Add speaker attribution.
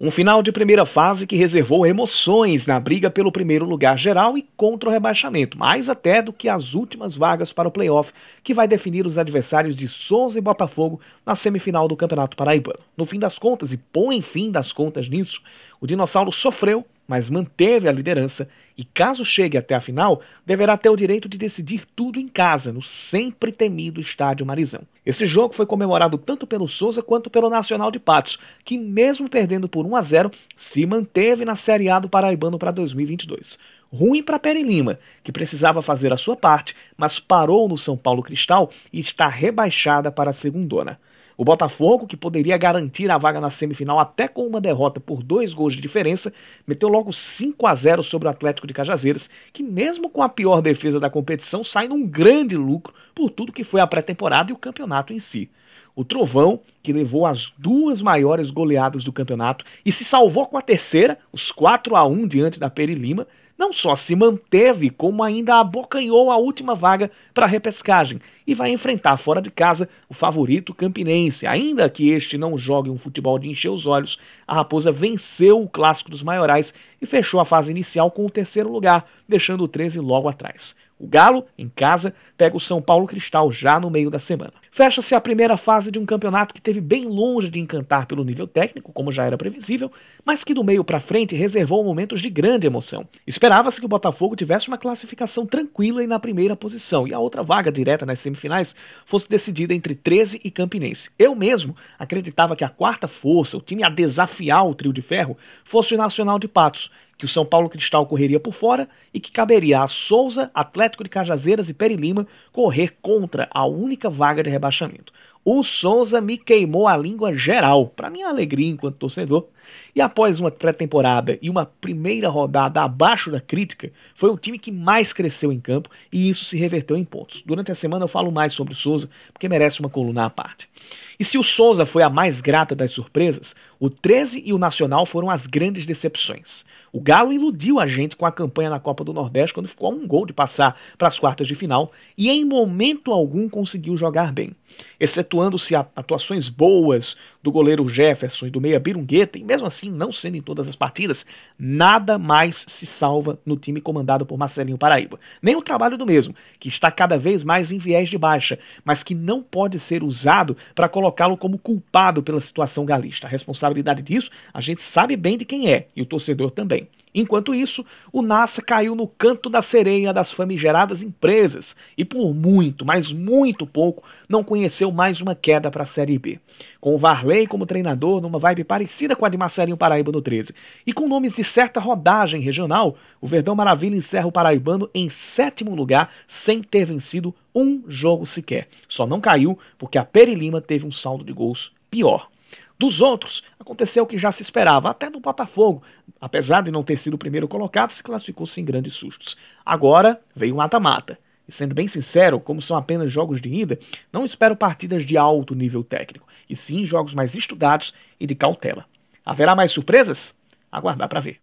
Speaker 1: Um final de primeira fase que reservou emoções na briga pelo primeiro lugar geral e contra o rebaixamento, mais até do que as últimas vagas para o playoff, que vai definir os adversários de Souza e Botafogo na semifinal do Campeonato Paraibano. No fim das contas, e põe fim das contas nisso, o Dinossauro sofreu mas manteve a liderança e, caso chegue até a final, deverá ter o direito de decidir tudo em casa, no sempre temido Estádio Marizão. Esse jogo foi comemorado tanto pelo Souza quanto pelo Nacional de Patos, que, mesmo perdendo por 1 a 0, se manteve na Série A do Paraibano para 2022. Ruim para Peri Lima, que precisava fazer a sua parte, mas parou no São Paulo Cristal e está rebaixada para a segundona. O Botafogo, que poderia garantir a vaga na semifinal até com uma derrota por dois gols de diferença, meteu logo 5 a 0 sobre o Atlético de Cajazeiras, que mesmo com a pior defesa da competição, sai num grande lucro por tudo que foi a pré-temporada e o campeonato em si. O Trovão, que levou as duas maiores goleadas do campeonato e se salvou com a terceira, os 4 a 1 diante da Peri Lima, não só se manteve, como ainda abocanhou a última vaga para a repescagem e vai enfrentar fora de casa o favorito campinense. Ainda que este não jogue um futebol de encher os olhos, a Raposa venceu o clássico dos maiorais e fechou a fase inicial com o terceiro lugar, deixando o 13 logo atrás. O Galo, em casa, pega o São Paulo Cristal já no meio da semana. Fecha-se a primeira fase de um campeonato que teve bem longe de encantar pelo nível técnico, como já era previsível, mas que do meio para frente reservou momentos de grande emoção. Esperava-se que o Botafogo tivesse uma classificação tranquila e na primeira posição, e a outra vaga direta nas semifinais fosse decidida entre 13 e Campinense. Eu mesmo acreditava que a quarta força, o time a desafiar o trio de ferro, fosse o Nacional de Patos, que o São Paulo Cristal correria por fora e que caberia a Souza, Atlético de Cajazeiras e Peri Lima correr contra a única vaga de rebaixamento. O Souza me queimou a língua geral, para minha alegria enquanto torcedor. E após uma pré-temporada e uma primeira rodada abaixo da crítica, foi o time que mais cresceu em campo e isso se reverteu em pontos. Durante a semana eu falo mais sobre o Souza, porque merece uma coluna à parte. E se o Souza foi a mais grata das surpresas, o 13 e o Nacional foram as grandes decepções. O Galo iludiu a gente com a campanha na Copa do Nordeste quando ficou a um gol de passar para as quartas de final e em momento algum conseguiu jogar bem. Excetuando-se atuações boas do goleiro Jefferson e do meia Birungueta, e mesmo assim não sendo em todas as partidas, nada mais se salva no time comandado por Marcelinho Paraíba. Nem o trabalho do mesmo, que está cada vez mais em viés de baixa, mas que não pode ser usado para colocá-lo como culpado pela situação galista. A responsabilidade disso a gente sabe bem de quem é, e o torcedor também. Enquanto isso, o NASA caiu no canto da sereia das famigeradas empresas e por muito, mas muito pouco, não conheceu mais uma queda para a Série B. Com o Varley como treinador, numa vibe parecida com a de Marcelinho Paraíba no 13, e com nomes de certa rodagem regional, o Verdão Maravilha encerra o Paraibano em sétimo lugar, sem ter vencido um jogo sequer. Só não caiu porque a Peri Lima teve um saldo de gols pior. Dos outros, aconteceu o que já se esperava, até do Botafogo, apesar de não ter sido o primeiro colocado, se classificou sem grandes sustos. Agora veio o mata-mata. E sendo bem sincero, como são apenas jogos de ida, não espero partidas de alto nível técnico, e sim jogos mais estudados e de cautela. Haverá mais surpresas? Aguardar para ver.